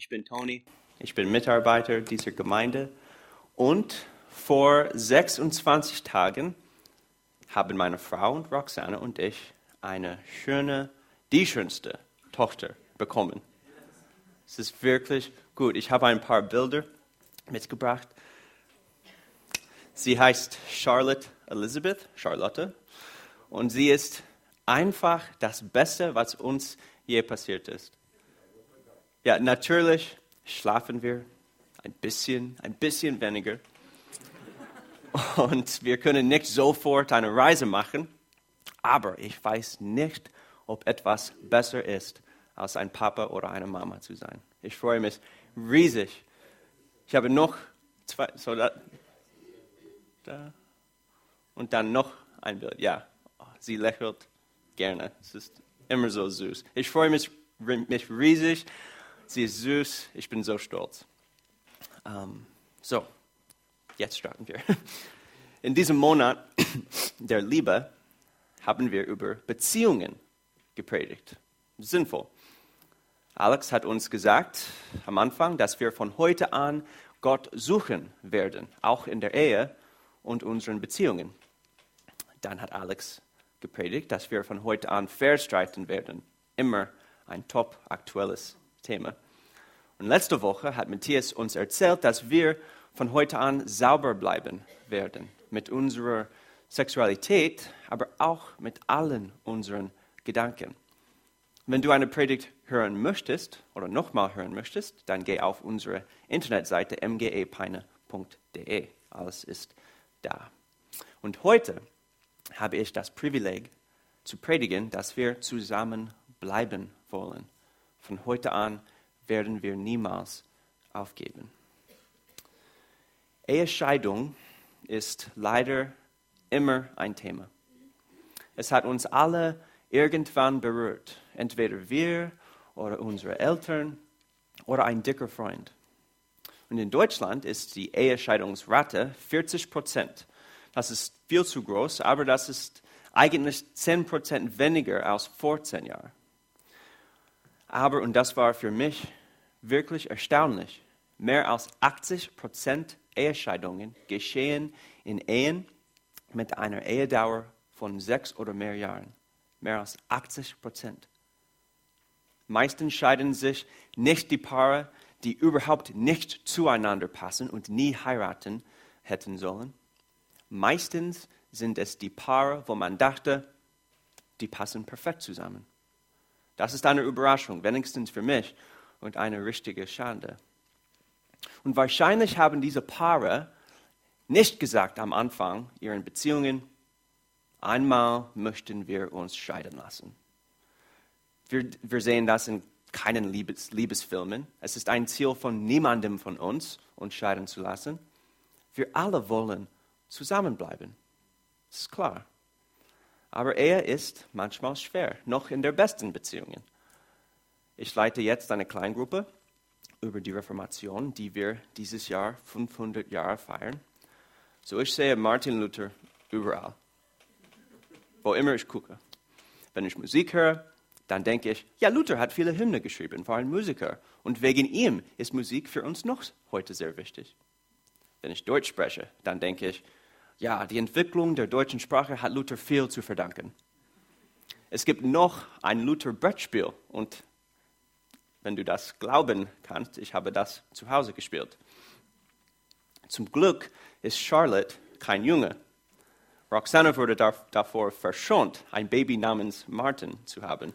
Ich bin Toni, ich bin Mitarbeiter dieser Gemeinde und vor 26 Tagen haben meine Frau und Roxana und ich eine schöne, die schönste Tochter bekommen. Es ist wirklich gut. Ich habe ein paar Bilder mitgebracht. Sie heißt Charlotte Elizabeth, Charlotte, und sie ist einfach das Beste, was uns je passiert ist. Ja, natürlich schlafen wir ein bisschen, ein bisschen weniger. Und wir können nicht sofort eine Reise machen, aber ich weiß nicht, ob etwas besser ist, als ein Papa oder eine Mama zu sein. Ich freue mich riesig. Ich habe noch zwei, so da, da und dann noch ein Bild. Ja, sie lächelt gerne. Es ist immer so süß. Ich freue mich, mich riesig. Sie ist süß. Ich bin so stolz. Ähm, so, jetzt starten wir. In diesem Monat der Liebe haben wir über Beziehungen gepredigt. Sinnvoll. Alex hat uns gesagt am Anfang, dass wir von heute an Gott suchen werden, auch in der Ehe und unseren Beziehungen. Dann hat Alex gepredigt, dass wir von heute an verstreiten werden. Immer ein top aktuelles Thema. Und letzte Woche hat Matthias uns erzählt, dass wir von heute an sauber bleiben werden mit unserer Sexualität, aber auch mit allen unseren Gedanken. Wenn du eine Predigt hören möchtest oder nochmal hören möchtest, dann geh auf unsere Internetseite mgepeine.de. Alles ist da. Und heute habe ich das Privileg zu predigen, dass wir zusammen bleiben wollen. Von heute an werden wir niemals aufgeben. Ehescheidung ist leider immer ein Thema. Es hat uns alle irgendwann berührt, entweder wir oder unsere Eltern oder ein dicker Freund. Und in Deutschland ist die Ehescheidungsrate 40 Prozent. Das ist viel zu groß, aber das ist eigentlich 10 Prozent weniger als vor zehn Jahren. Aber, und das war für mich wirklich erstaunlich, mehr als 80 Prozent Ehescheidungen geschehen in Ehen mit einer Ehedauer von sechs oder mehr Jahren. Mehr als 80 Prozent. Meistens scheiden sich nicht die Paare, die überhaupt nicht zueinander passen und nie heiraten hätten sollen. Meistens sind es die Paare, wo man dachte, die passen perfekt zusammen. Das ist eine Überraschung, wenigstens für mich, und eine richtige Schande. Und wahrscheinlich haben diese Paare nicht gesagt am Anfang ihren Beziehungen, einmal möchten wir uns scheiden lassen. Wir, wir sehen das in keinen Liebes, Liebesfilmen. Es ist ein Ziel von niemandem von uns, uns scheiden zu lassen. Wir alle wollen zusammenbleiben. Das ist klar. Aber Ehe ist manchmal schwer, noch in der besten Beziehungen. Ich leite jetzt eine Kleingruppe über die Reformation, die wir dieses Jahr 500 Jahre feiern. So ich sehe Martin Luther überall, wo immer ich gucke. Wenn ich Musik höre, dann denke ich, ja, Luther hat viele Hymnen geschrieben, war ein Musiker. Und wegen ihm ist Musik für uns noch heute sehr wichtig. Wenn ich Deutsch spreche, dann denke ich, ja, die Entwicklung der deutschen Sprache hat Luther viel zu verdanken. Es gibt noch ein Luther-Brettspiel und wenn du das glauben kannst, ich habe das zu Hause gespielt. Zum Glück ist Charlotte kein Junge. Roxana wurde davor verschont, ein Baby namens Martin zu haben.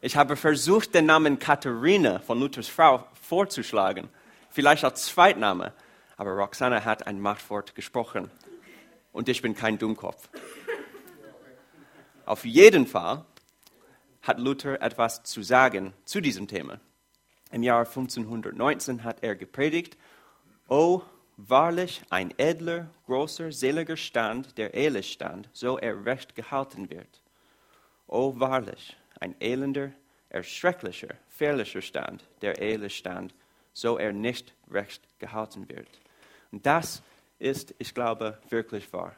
Ich habe versucht, den Namen Katharina von Luthers Frau vorzuschlagen, vielleicht als Zweitname, aber Roxana hat ein Machtwort gesprochen und ich bin kein Dummkopf. Auf jeden Fall hat Luther etwas zu sagen zu diesem Thema. Im Jahr 1519 hat er gepredigt, O wahrlich ein edler, großer, seliger Stand, der ehelich stand, so er recht gehalten wird. O wahrlich ein elender, erschrecklicher, fährlicher Stand, der ehelich stand, so er nicht recht gehalten wird. Und das ist, ich glaube, wirklich wahr.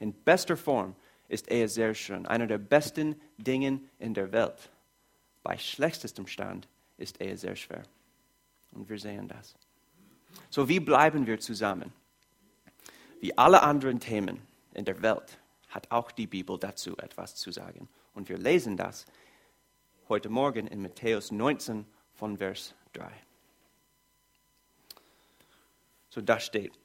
In bester Form ist Ehe sehr schön, einer der besten Dinge in der Welt. Bei schlechtestem Stand ist Ehe sehr schwer. Und wir sehen das. So, wie bleiben wir zusammen? Wie alle anderen Themen in der Welt hat auch die Bibel dazu etwas zu sagen. Und wir lesen das heute Morgen in Matthäus 19 von Vers 3. So da steht,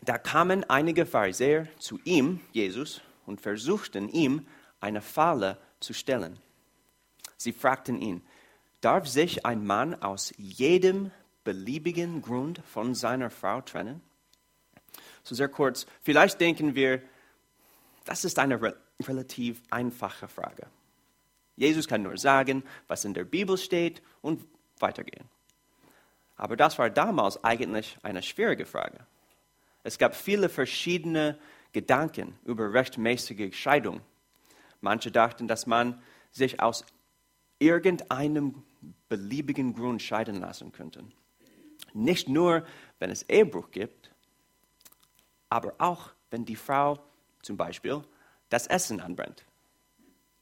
da kamen einige Pharisäer zu ihm, Jesus, und versuchten ihm eine Falle zu stellen. Sie fragten ihn, darf sich ein Mann aus jedem beliebigen Grund von seiner Frau trennen? So sehr kurz, vielleicht denken wir, das ist eine re relativ einfache Frage. Jesus kann nur sagen, was in der Bibel steht und weitergehen. Aber das war damals eigentlich eine schwierige Frage. Es gab viele verschiedene Gedanken über rechtmäßige Scheidung. Manche dachten, dass man sich aus irgendeinem beliebigen Grund scheiden lassen könnte. Nicht nur, wenn es Ehebruch gibt, aber auch, wenn die Frau zum Beispiel das Essen anbrennt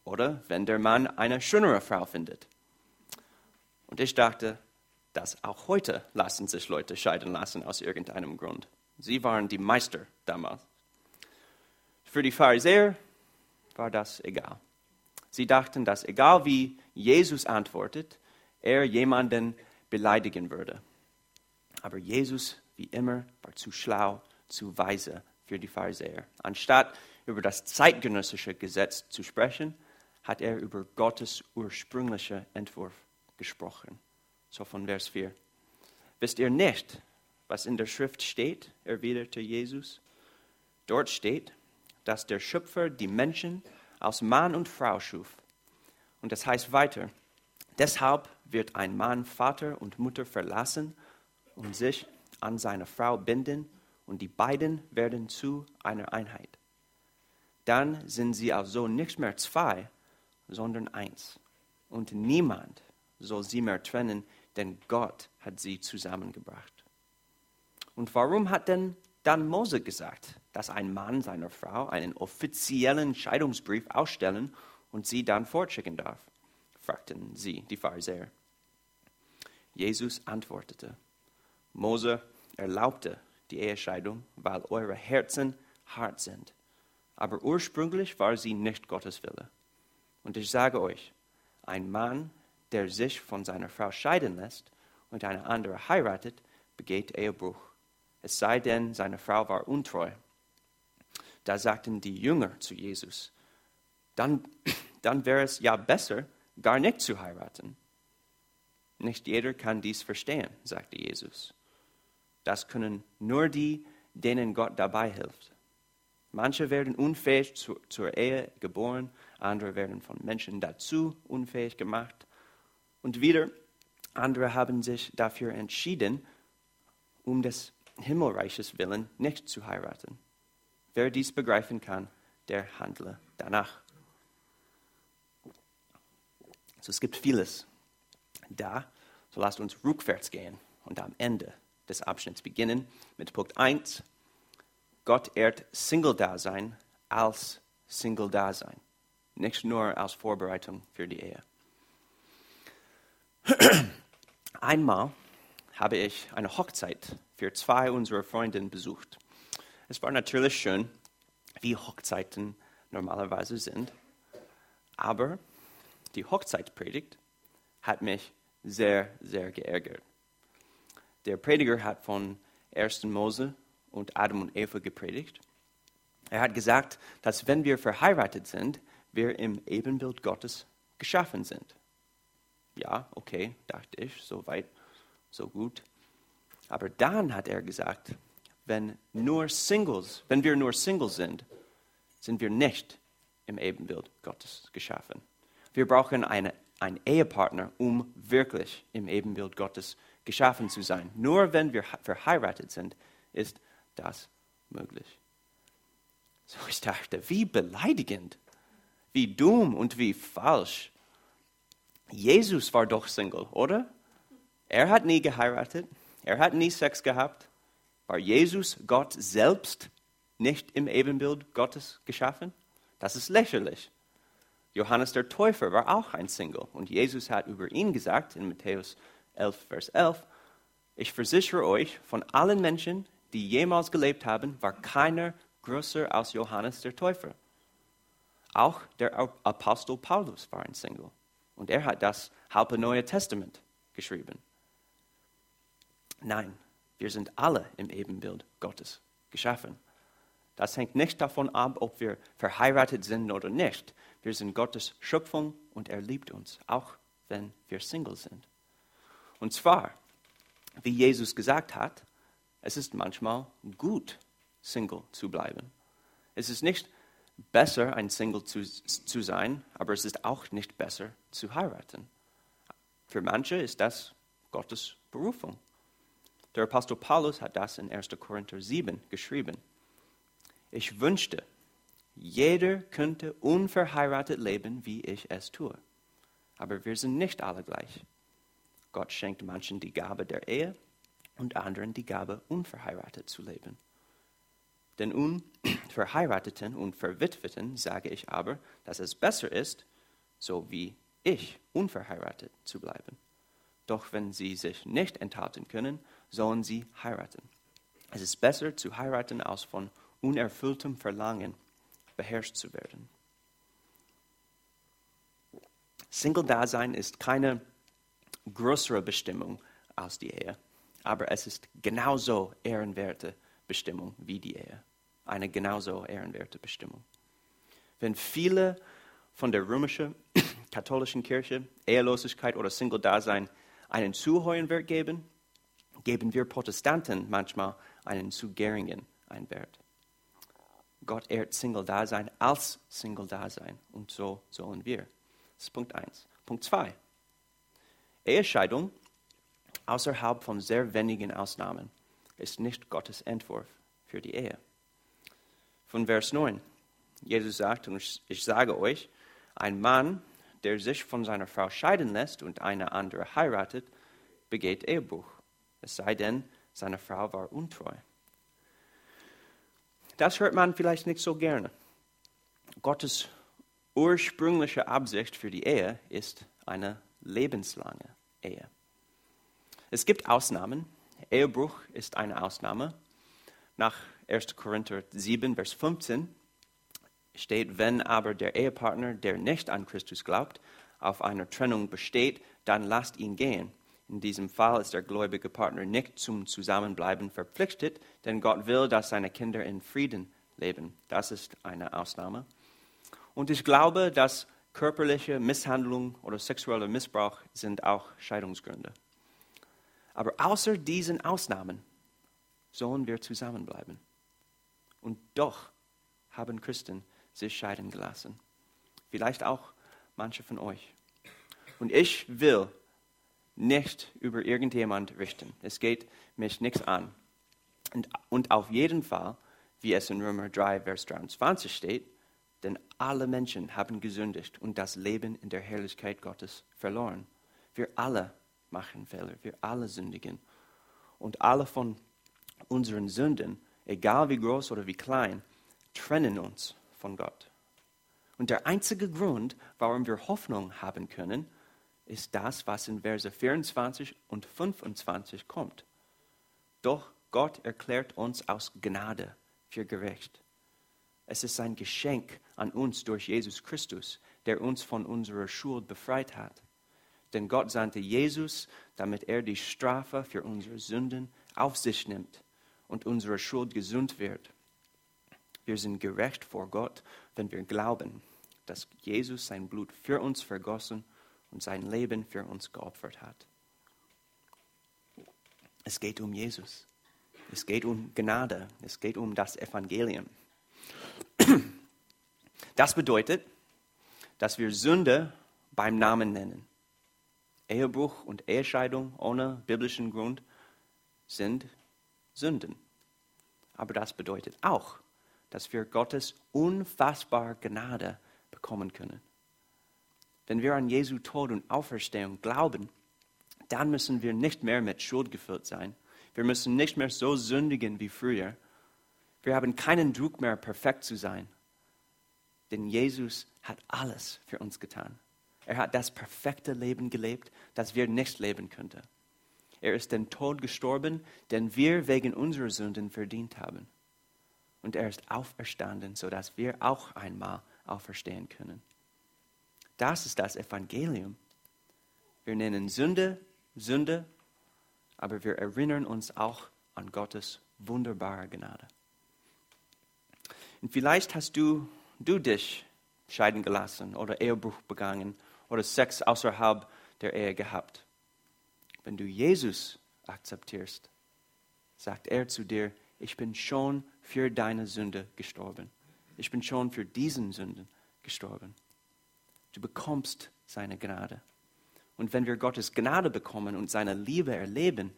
oder wenn der Mann eine schönere Frau findet. Und ich dachte, dass auch heute lassen sich Leute scheiden lassen aus irgendeinem Grund. Sie waren die Meister damals. Für die Pharisäer war das egal. Sie dachten, dass egal wie Jesus antwortet, er jemanden beleidigen würde. Aber Jesus, wie immer, war zu schlau, zu weise für die Pharisäer. Anstatt über das zeitgenössische Gesetz zu sprechen, hat er über Gottes ursprünglicher Entwurf gesprochen. So von Vers 4. Wisst ihr nicht, was in der Schrift steht, erwiderte Jesus? Dort steht, dass der Schöpfer die Menschen aus Mann und Frau schuf. Und das heißt weiter, deshalb wird ein Mann Vater und Mutter verlassen und sich an seine Frau binden, und die beiden werden zu einer Einheit. Dann sind sie also nicht mehr zwei, sondern eins. Und niemand soll sie mehr trennen, denn Gott hat sie zusammengebracht. Und warum hat denn dann Mose gesagt, dass ein Mann seiner Frau einen offiziellen Scheidungsbrief ausstellen und sie dann fortschicken darf? fragten sie, die Pharisäer. Jesus antwortete, Mose erlaubte die Ehescheidung, weil eure Herzen hart sind. Aber ursprünglich war sie nicht Gottes Wille. Und ich sage euch, ein Mann, der sich von seiner Frau scheiden lässt und eine andere heiratet, begeht Ehebruch. Es sei denn, seine Frau war untreu. Da sagten die Jünger zu Jesus, dann, dann wäre es ja besser, gar nicht zu heiraten. Nicht jeder kann dies verstehen, sagte Jesus. Das können nur die, denen Gott dabei hilft. Manche werden unfähig zu, zur Ehe geboren, andere werden von Menschen dazu unfähig gemacht. Und wieder andere haben sich dafür entschieden, um des Himmelreiches willen nicht zu heiraten. Wer dies begreifen kann, der handle danach. So, es gibt vieles da, so lasst uns rückwärts gehen und am Ende des Abschnitts beginnen mit Punkt 1. Gott ehrt Single-Dasein als Single-Dasein, nicht nur als Vorbereitung für die Ehe. Einmal habe ich eine Hochzeit für zwei unserer Freundinnen besucht. Es war natürlich schön, wie Hochzeiten normalerweise sind, aber die Hochzeitspredigt hat mich sehr, sehr geärgert. Der Prediger hat von 1. Mose und Adam und Eva gepredigt. Er hat gesagt, dass wenn wir verheiratet sind, wir im Ebenbild Gottes geschaffen sind. Ja, okay, dachte ich, so weit, so gut. Aber dann hat er gesagt, wenn nur Singles, wenn wir nur Singles sind, sind wir nicht im Ebenbild Gottes geschaffen. Wir brauchen eine, einen Ehepartner, um wirklich im Ebenbild Gottes geschaffen zu sein. Nur wenn wir verheiratet sind, ist das möglich. So ich dachte, wie beleidigend, wie dumm und wie falsch. Jesus war doch Single, oder? Er hat nie geheiratet, er hat nie Sex gehabt. War Jesus Gott selbst nicht im Ebenbild Gottes geschaffen? Das ist lächerlich. Johannes der Täufer war auch ein Single und Jesus hat über ihn gesagt in Matthäus 11, Vers 11, ich versichere euch, von allen Menschen, die jemals gelebt haben, war keiner größer als Johannes der Täufer. Auch der Apostel Paulus war ein Single und er hat das halbe Neue Testament geschrieben. Nein, wir sind alle im Ebenbild Gottes geschaffen. Das hängt nicht davon ab, ob wir verheiratet sind oder nicht. Wir sind Gottes Schöpfung und er liebt uns, auch wenn wir Single sind. Und zwar, wie Jesus gesagt hat, es ist manchmal gut, Single zu bleiben. Es ist nicht besser, ein Single zu, zu sein, aber es ist auch nicht besser zu heiraten. Für manche ist das Gottes Berufung. Der Apostel Paulus hat das in 1. Korinther 7 geschrieben. Ich wünschte, jeder könnte unverheiratet leben, wie ich es tue. Aber wir sind nicht alle gleich. Gott schenkt manchen die Gabe der Ehe und anderen die Gabe, unverheiratet zu leben. Den Unverheirateten und Verwitweten sage ich aber, dass es besser ist, so wie ich, unverheiratet zu bleiben. Doch wenn sie sich nicht enthalten können, sollen sie heiraten. Es ist besser zu heiraten, als von unerfülltem Verlangen beherrscht zu werden. Single-Dasein ist keine größere Bestimmung als die Ehe, aber es ist genauso ehrenwerte Bestimmung wie die Ehe. Eine genauso ehrenwerte Bestimmung. Wenn viele von der römischen katholischen Kirche Ehelosigkeit oder Single-Dasein einen zu hohen Wert geben, geben wir Protestanten manchmal einen zu geringen Wert. Gott ehrt Single-Dasein als Single-Dasein und so sollen wir. Das ist Punkt 1. Punkt 2. Ehescheidung außerhalb von sehr wenigen Ausnahmen ist nicht Gottes Entwurf für die Ehe. Von Vers 9. Jesus sagt, und ich sage euch, ein Mann, der sich von seiner Frau scheiden lässt und eine andere heiratet, begeht Ehebruch, es sei denn, seine Frau war untreu. Das hört man vielleicht nicht so gerne. Gottes ursprüngliche Absicht für die Ehe ist eine lebenslange Ehe. Es gibt Ausnahmen. Ehebruch ist eine Ausnahme. Nach 1. Korinther 7, Vers 15 steht, wenn aber der Ehepartner, der nicht an Christus glaubt, auf einer Trennung besteht, dann lasst ihn gehen. In diesem Fall ist der gläubige Partner nicht zum Zusammenbleiben verpflichtet, denn Gott will, dass seine Kinder in Frieden leben. Das ist eine Ausnahme. Und ich glaube, dass körperliche Misshandlung oder sexueller Missbrauch sind auch Scheidungsgründe. Aber außer diesen Ausnahmen sollen wir zusammenbleiben. Und doch haben Christen sich scheiden gelassen. Vielleicht auch manche von euch. Und ich will nicht über irgendjemand richten. Es geht mich nichts an. Und, und auf jeden Fall, wie es in Römer 3, Vers 23 steht, denn alle Menschen haben gesündigt und das Leben in der Herrlichkeit Gottes verloren. Wir alle machen Fehler, wir alle sündigen. Und alle von unseren Sünden, egal wie groß oder wie klein, trennen uns von Gott. Und der einzige Grund, warum wir Hoffnung haben können, ist das, was in Verse 24 und 25 kommt. Doch Gott erklärt uns aus Gnade für gerecht. Es ist sein Geschenk an uns durch Jesus Christus, der uns von unserer Schuld befreit hat. Denn Gott sandte Jesus, damit er die Strafe für unsere Sünden auf sich nimmt und unsere Schuld gesund wird. Wir sind gerecht vor Gott, wenn wir glauben, dass Jesus sein Blut für uns vergossen und sein Leben für uns geopfert hat. Es geht um Jesus. Es geht um Gnade. Es geht um das Evangelium. Das bedeutet, dass wir Sünde beim Namen nennen. Ehebruch und Ehescheidung ohne biblischen Grund sind Sünden. Aber das bedeutet auch, dass wir Gottes unfassbar Gnade bekommen können. Wenn wir an Jesu Tod und Auferstehung glauben, dann müssen wir nicht mehr mit Schuld gefüllt sein. Wir müssen nicht mehr so sündigen wie früher. Wir haben keinen Druck mehr, perfekt zu sein. Denn Jesus hat alles für uns getan. Er hat das perfekte Leben gelebt, das wir nicht leben könnten. Er ist den Tod gestorben, den wir wegen unserer Sünden verdient haben. Und er ist auferstanden, sodass wir auch einmal auferstehen können. Das ist das Evangelium. Wir nennen Sünde Sünde, aber wir erinnern uns auch an Gottes wunderbare Gnade. Und vielleicht hast du, du dich scheiden gelassen oder Ehebruch begangen oder Sex außerhalb der Ehe gehabt. Wenn du Jesus akzeptierst, sagt er zu dir, ich bin schon für deine Sünde gestorben. Ich bin schon für diesen Sünden gestorben. Du bekommst seine Gnade. Und wenn wir Gottes Gnade bekommen und seine Liebe erleben,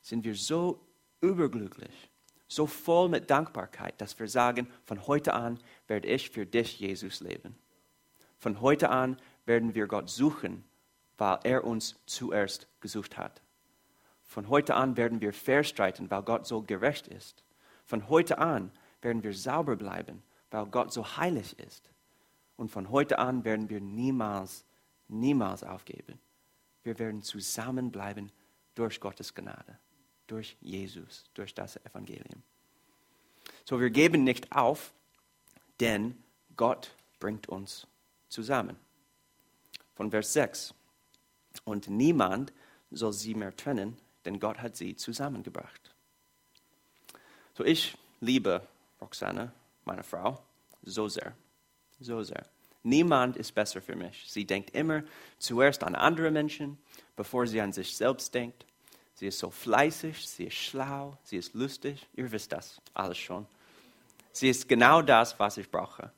sind wir so überglücklich, so voll mit Dankbarkeit, dass wir sagen, von heute an werde ich für dich, Jesus, leben. Von heute an werden wir Gott suchen, weil er uns zuerst gesucht hat. Von heute an werden wir verstreiten, weil Gott so gerecht ist. Von heute an werden wir sauber bleiben, weil Gott so heilig ist. Und von heute an werden wir niemals, niemals aufgeben. Wir werden zusammenbleiben durch Gottes Gnade, durch Jesus, durch das Evangelium. So, wir geben nicht auf, denn Gott bringt uns zusammen. Von Vers 6. Und niemand soll sie mehr trennen, denn Gott hat sie zusammengebracht. So, ich liebe Roxane, meine Frau, so sehr, so sehr. Niemand ist besser für mich. Sie denkt immer zuerst an andere Menschen, bevor sie an sich selbst denkt. Sie ist so fleißig, sie ist schlau, sie ist lustig. Ihr wisst das alles schon. Sie ist genau das, was ich brauche.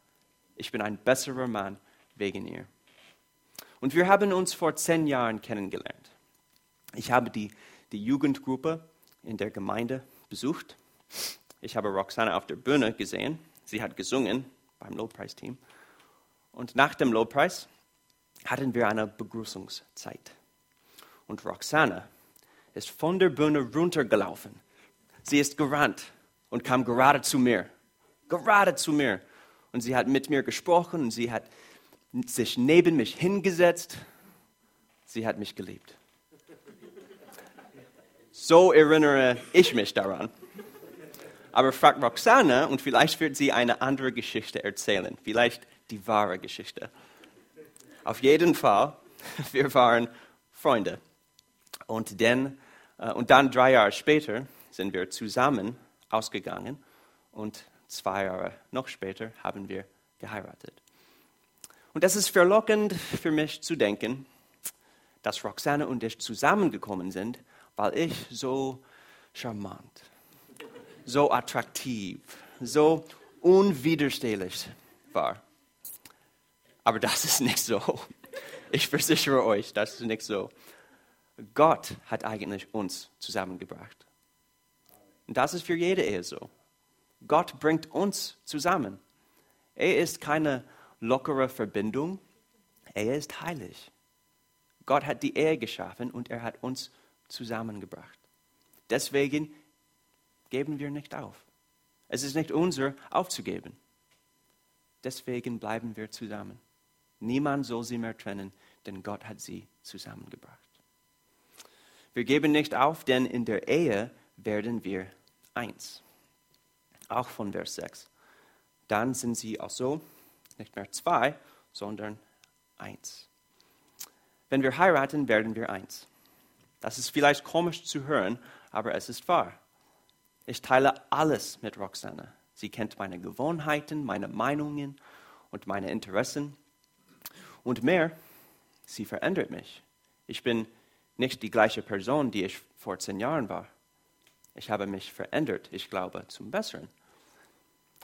Ich bin ein besserer Mann wegen ihr. Und wir haben uns vor zehn Jahren kennengelernt. Ich habe die, die Jugendgruppe in der Gemeinde besucht. Ich habe Roxana auf der Bühne gesehen. Sie hat gesungen beim Lobpreisteam. team und nach dem Lobpreis hatten wir eine Begrüßungszeit. Und Roxana ist von der Bühne runtergelaufen. Sie ist gerannt und kam gerade zu mir. Gerade zu mir. Und sie hat mit mir gesprochen und sie hat sich neben mich hingesetzt. Sie hat mich geliebt. So erinnere ich mich daran. Aber fragt Roxana und vielleicht wird sie eine andere Geschichte erzählen. Vielleicht die wahre Geschichte. Auf jeden Fall, wir waren Freunde. Und, denn, äh, und dann drei Jahre später sind wir zusammen ausgegangen und zwei Jahre noch später haben wir geheiratet. Und es ist verlockend für mich zu denken, dass Roxane und ich zusammengekommen sind, weil ich so charmant, so attraktiv, so unwiderstehlich war. Aber das ist nicht so. Ich versichere euch, das ist nicht so. Gott hat eigentlich uns zusammengebracht. Und das ist für jede Ehe so. Gott bringt uns zusammen. Er ist keine lockere Verbindung. Er ist heilig. Gott hat die Ehe geschaffen und er hat uns zusammengebracht. Deswegen geben wir nicht auf. Es ist nicht unser aufzugeben. Deswegen bleiben wir zusammen. Niemand soll sie mehr trennen, denn Gott hat sie zusammengebracht. Wir geben nicht auf, denn in der Ehe werden wir eins. Auch von Vers 6. Dann sind sie also nicht mehr zwei, sondern eins. Wenn wir heiraten, werden wir eins. Das ist vielleicht komisch zu hören, aber es ist wahr. Ich teile alles mit Roxana. Sie kennt meine Gewohnheiten, meine Meinungen und meine Interessen. Und mehr, sie verändert mich. Ich bin nicht die gleiche Person, die ich vor zehn Jahren war. Ich habe mich verändert, ich glaube, zum Besseren.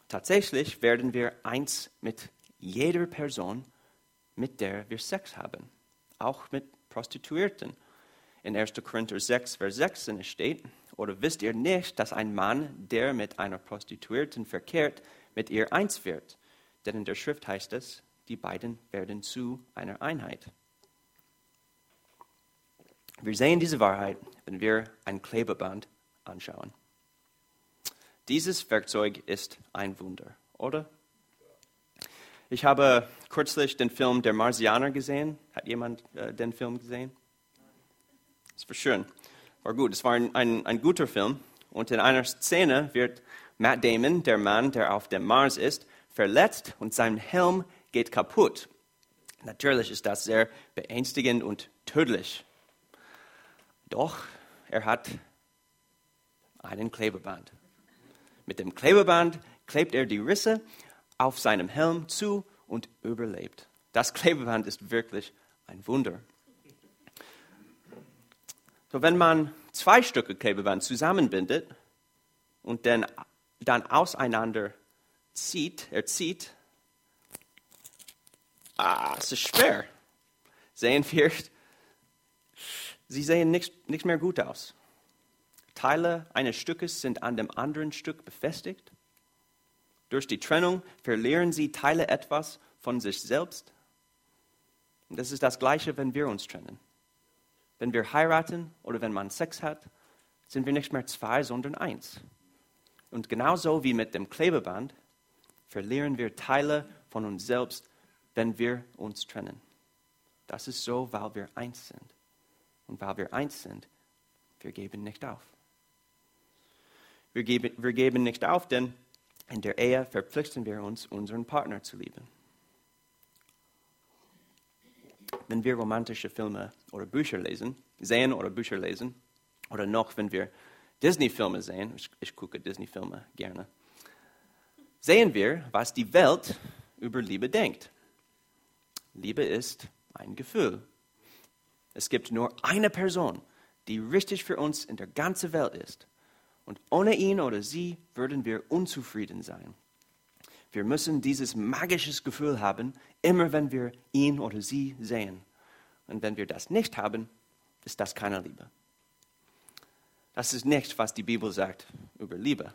Tatsächlich werden wir eins mit jeder Person, mit der wir Sex haben, auch mit Prostituierten. In 1. Korinther 6, Vers 6 steht, oder wisst ihr nicht, dass ein Mann, der mit einer Prostituierten verkehrt, mit ihr eins wird? Denn in der Schrift heißt es, die beiden werden zu einer Einheit. Wir sehen diese Wahrheit, wenn wir ein Klebeband anschauen. Dieses Werkzeug ist ein Wunder, oder? Ich habe kürzlich den Film Der Marsianer gesehen. Hat jemand äh, den Film gesehen? Das war schön. War gut. Es war ein, ein, ein guter Film. Und in einer Szene wird Matt Damon, der Mann, der auf dem Mars ist, verletzt und sein Helm geht kaputt. Natürlich ist das sehr beängstigend und tödlich. Doch er hat einen Klebeband. Mit dem Klebeband klebt er die Risse auf seinem Helm zu und überlebt. Das Klebeband ist wirklich ein Wunder. So, wenn man zwei Stücke Klebeband zusammenbindet und dann, dann auseinander zieht, erzieht, ah, es ist schwer. Sehen wir, sie sehen nicht, nicht mehr gut aus. Teile eines Stückes sind an dem anderen Stück befestigt. Durch die Trennung verlieren sie Teile etwas von sich selbst. Und das ist das Gleiche, wenn wir uns trennen. Wenn wir heiraten oder wenn man Sex hat, sind wir nicht mehr zwei, sondern eins. Und genauso wie mit dem Klebeband verlieren wir Teile von uns selbst, wenn wir uns trennen. Das ist so, weil wir eins sind. Und weil wir eins sind, wir geben nicht auf. Wir geben, wir geben nicht auf, denn in der Ehe verpflichten wir uns, unseren Partner zu lieben. Wenn wir romantische Filme oder Bücher lesen, sehen oder Bücher lesen, oder noch, wenn wir Disney-Filme sehen, ich, ich gucke Disney-Filme gerne, sehen wir, was die Welt über Liebe denkt. Liebe ist ein Gefühl. Es gibt nur eine Person, die richtig für uns in der ganzen Welt ist. Und ohne ihn oder sie würden wir unzufrieden sein. Wir müssen dieses magische Gefühl haben, immer wenn wir ihn oder sie sehen. Und wenn wir das nicht haben, ist das keine Liebe. Das ist nicht, was die Bibel sagt über Liebe.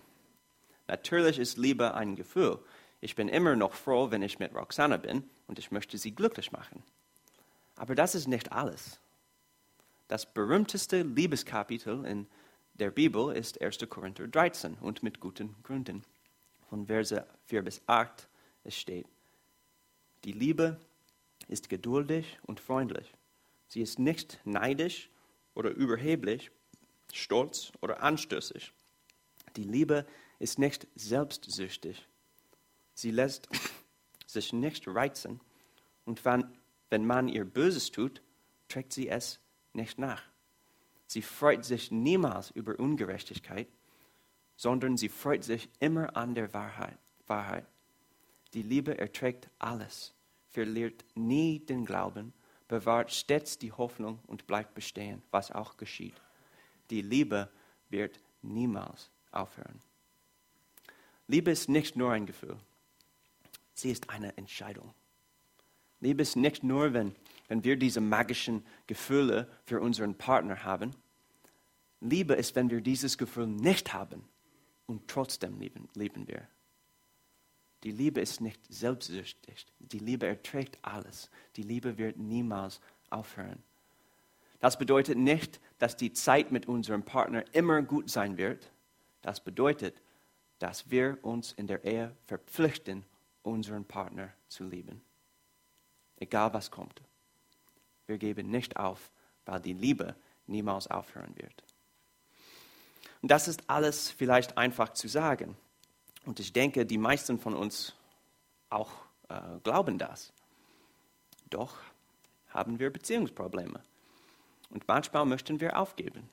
Natürlich ist Liebe ein Gefühl. Ich bin immer noch froh, wenn ich mit Roxana bin und ich möchte sie glücklich machen. Aber das ist nicht alles. Das berühmteste Liebeskapitel in der Bibel ist 1. Korinther 13 und mit guten Gründen. Von Verse 4 bis 8 es steht, die Liebe ist geduldig und freundlich. Sie ist nicht neidisch oder überheblich, stolz oder anstößig. Die Liebe ist nicht selbstsüchtig. Sie lässt sich nicht reizen und wenn, wenn man ihr Böses tut, trägt sie es nicht nach. Sie freut sich niemals über Ungerechtigkeit, sondern sie freut sich immer an der Wahrheit. Wahrheit. Die Liebe erträgt alles, verliert nie den Glauben, bewahrt stets die Hoffnung und bleibt bestehen, was auch geschieht. Die Liebe wird niemals aufhören. Liebe ist nicht nur ein Gefühl, sie ist eine Entscheidung. Liebe ist nicht nur, wenn wenn wir diese magischen Gefühle für unseren Partner haben. Liebe ist, wenn wir dieses Gefühl nicht haben und trotzdem lieben, lieben wir. Die Liebe ist nicht selbstsüchtig. Die Liebe erträgt alles. Die Liebe wird niemals aufhören. Das bedeutet nicht, dass die Zeit mit unserem Partner immer gut sein wird. Das bedeutet, dass wir uns in der Ehe verpflichten, unseren Partner zu lieben. Egal was kommt. Wir geben nicht auf, weil die Liebe niemals aufhören wird. Und das ist alles vielleicht einfach zu sagen. Und ich denke, die meisten von uns auch äh, glauben das. Doch haben wir Beziehungsprobleme. Und manchmal möchten wir aufgeben.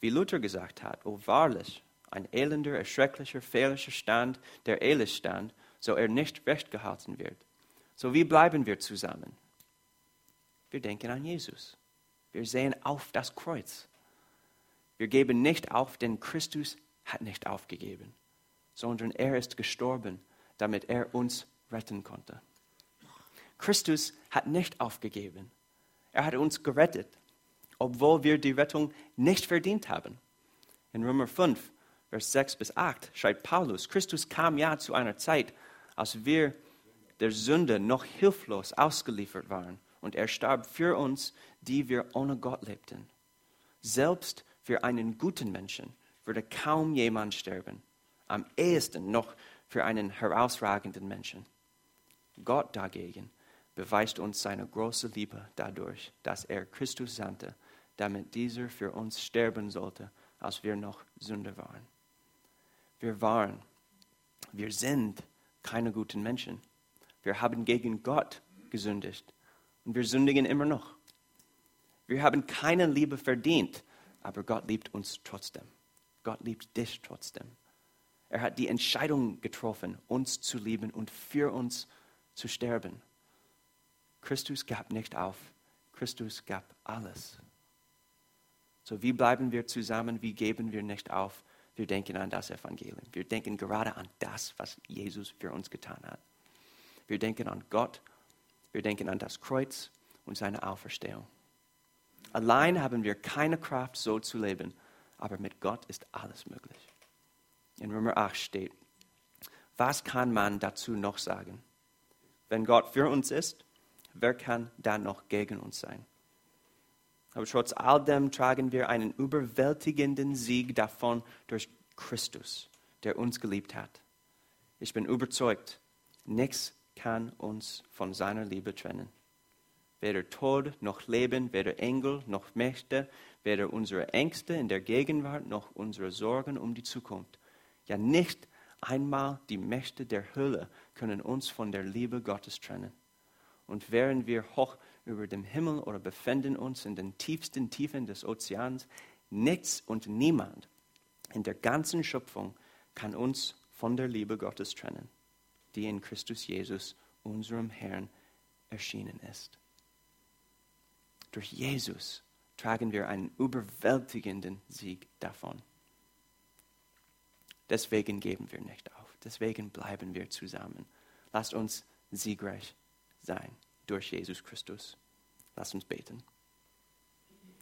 Wie Luther gesagt hat, oh wahrlich, ein elender, erschrecklicher, fehlischer Stand, der ehelich stand, so er nicht recht gehalten wird. So wie bleiben wir zusammen? Wir denken an Jesus. Wir sehen auf das Kreuz. Wir geben nicht auf, denn Christus hat nicht aufgegeben, sondern er ist gestorben, damit er uns retten konnte. Christus hat nicht aufgegeben. Er hat uns gerettet, obwohl wir die Rettung nicht verdient haben. In Römer 5, Vers 6 bis 8 schreibt Paulus, Christus kam ja zu einer Zeit, als wir der Sünde noch hilflos ausgeliefert waren und er starb für uns, die wir ohne Gott lebten. Selbst für einen guten Menschen würde kaum jemand sterben, am ehesten noch für einen herausragenden Menschen. Gott dagegen beweist uns seine große Liebe dadurch, dass er Christus sandte, damit dieser für uns sterben sollte, als wir noch Sünder waren. Wir waren, wir sind keine guten Menschen. Wir haben gegen Gott gesündigt und wir sündigen immer noch. Wir haben keine Liebe verdient, aber Gott liebt uns trotzdem. Gott liebt dich trotzdem. Er hat die Entscheidung getroffen, uns zu lieben und für uns zu sterben. Christus gab nicht auf. Christus gab alles. So wie bleiben wir zusammen? Wie geben wir nicht auf? Wir denken an das Evangelium. Wir denken gerade an das, was Jesus für uns getan hat. Wir denken an Gott. Wir denken an das Kreuz und seine Auferstehung. Allein haben wir keine Kraft, so zu leben, aber mit Gott ist alles möglich. In Römer 8 steht, was kann man dazu noch sagen? Wenn Gott für uns ist, wer kann dann noch gegen uns sein? Aber trotz all dem tragen wir einen überwältigenden Sieg davon durch Christus, der uns geliebt hat. Ich bin überzeugt, nichts kann uns von seiner Liebe trennen. Weder Tod noch Leben, weder Engel noch Mächte, weder unsere Ängste in der Gegenwart noch unsere Sorgen um die Zukunft. Ja, nicht einmal die Mächte der Hölle können uns von der Liebe Gottes trennen. Und während wir hoch über dem Himmel oder befinden uns in den tiefsten Tiefen des Ozeans, nichts und niemand in der ganzen Schöpfung kann uns von der Liebe Gottes trennen, die in Christus Jesus, unserem Herrn, erschienen ist. Durch Jesus tragen wir einen überwältigenden Sieg davon. Deswegen geben wir nicht auf. Deswegen bleiben wir zusammen. Lasst uns siegreich sein durch Jesus Christus. Lass uns beten.